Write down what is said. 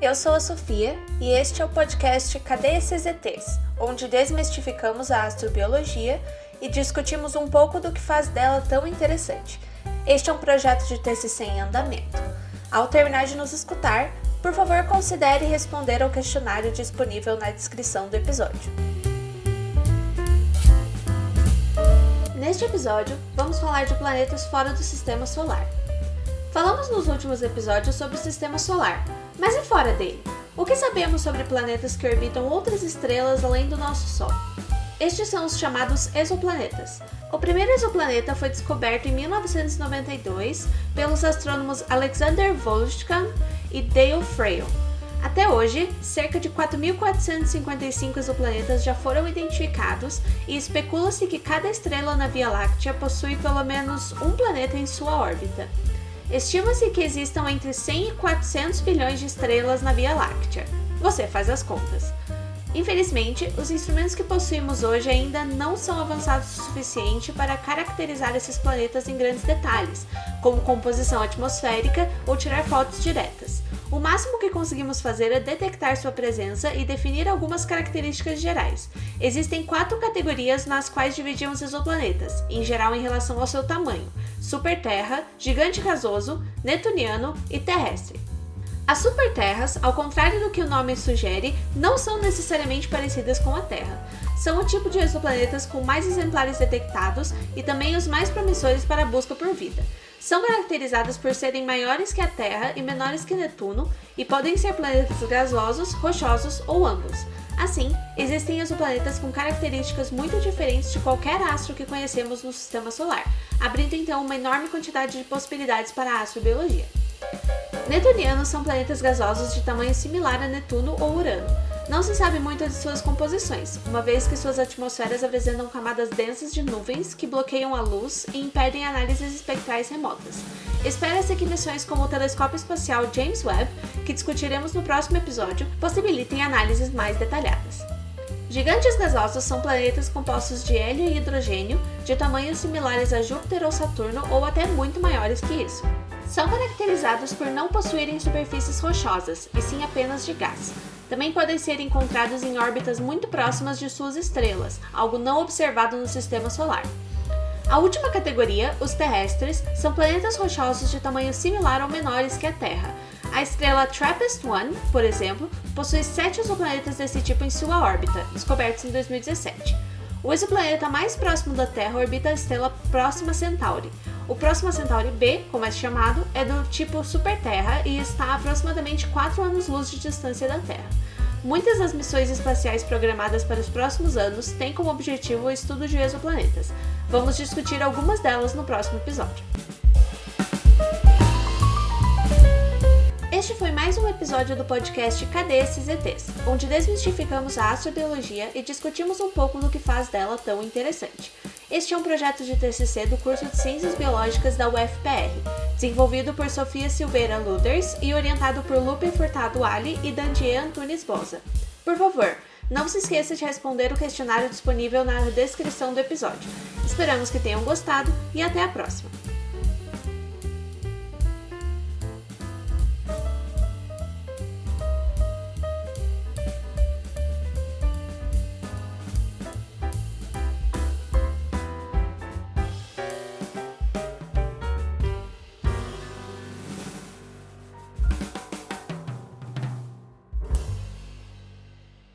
Eu sou a Sofia e este é o podcast Cadê? Onde desmistificamos a astrobiologia e discutimos um pouco do que faz dela tão interessante. Este é um projeto de TCC em andamento. Ao terminar de nos escutar, por favor considere responder ao questionário disponível na descrição do episódio. Neste episódio, vamos falar de planetas fora do sistema solar. Falamos nos últimos episódios sobre o sistema solar, mas e fora dele? O que sabemos sobre planetas que orbitam outras estrelas além do nosso Sol? Estes são os chamados exoplanetas. O primeiro exoplaneta foi descoberto em 1992 pelos astrônomos Alexander Voloskan e Dale Frail. Até hoje, cerca de 4.455 exoplanetas já foram identificados e especula-se que cada estrela na Via Láctea possui pelo menos um planeta em sua órbita. Estima-se que existam entre 100 e 400 bilhões de estrelas na Via Láctea. Você faz as contas. Infelizmente, os instrumentos que possuímos hoje ainda não são avançados o suficiente para caracterizar esses planetas em grandes detalhes, como composição atmosférica ou tirar fotos diretas. O máximo que conseguimos fazer é detectar sua presença e definir algumas características gerais. Existem quatro categorias nas quais dividimos exoplanetas, em geral em relação ao seu tamanho: superterra, gigante gasoso, netuniano e terrestre. As superterras, ao contrário do que o nome sugere, não são necessariamente parecidas com a Terra. São o tipo de exoplanetas com mais exemplares detectados e também os mais promissores para a busca por vida. São caracterizadas por serem maiores que a Terra e menores que Netuno e podem ser planetas gasosos, rochosos ou ambos. Assim, existem exoplanetas com características muito diferentes de qualquer astro que conhecemos no sistema solar, abrindo então uma enorme quantidade de possibilidades para a astrobiologia. Netunianos são planetas gasosos de tamanho similar a Netuno ou Urano. Não se sabe muito de suas composições, uma vez que suas atmosferas apresentam camadas densas de nuvens que bloqueiam a luz e impedem análises espectrais remotas. Espera-se que missões como o telescópio espacial James Webb, que discutiremos no próximo episódio, possibilitem análises mais detalhadas. Gigantes gasosos são planetas compostos de hélio e hidrogênio, de tamanhos similares a Júpiter ou Saturno ou até muito maiores que isso. São caracterizados por não possuírem superfícies rochosas, e sim apenas de gás. Também podem ser encontrados em órbitas muito próximas de suas estrelas, algo não observado no sistema solar. A última categoria, os terrestres, são planetas rochosos de tamanho similar ou menores que a Terra. A estrela TRAPPIST-1, por exemplo, possui sete exoplanetas desse tipo em sua órbita, descobertos em 2017. O exoplaneta mais próximo da Terra orbita a estrela Próxima Centauri. O Próxima Centauri B, como é chamado, é do tipo Superterra e está a aproximadamente 4 anos-luz de distância da Terra. Muitas das missões espaciais programadas para os próximos anos têm como objetivo o estudo de exoplanetas. Vamos discutir algumas delas no próximo episódio. Este foi mais um episódio do podcast Cadê esses ETs? Onde desmistificamos a astrobiologia e discutimos um pouco do que faz dela tão interessante. Este é um projeto de TCC do curso de Ciências Biológicas da UFPR, desenvolvido por Sofia Silveira Luders e orientado por Lupe Furtado Ali e Dandier Antunes Bosa. Por favor, não se esqueça de responder o questionário disponível na descrição do episódio. Esperamos que tenham gostado e até a próxima!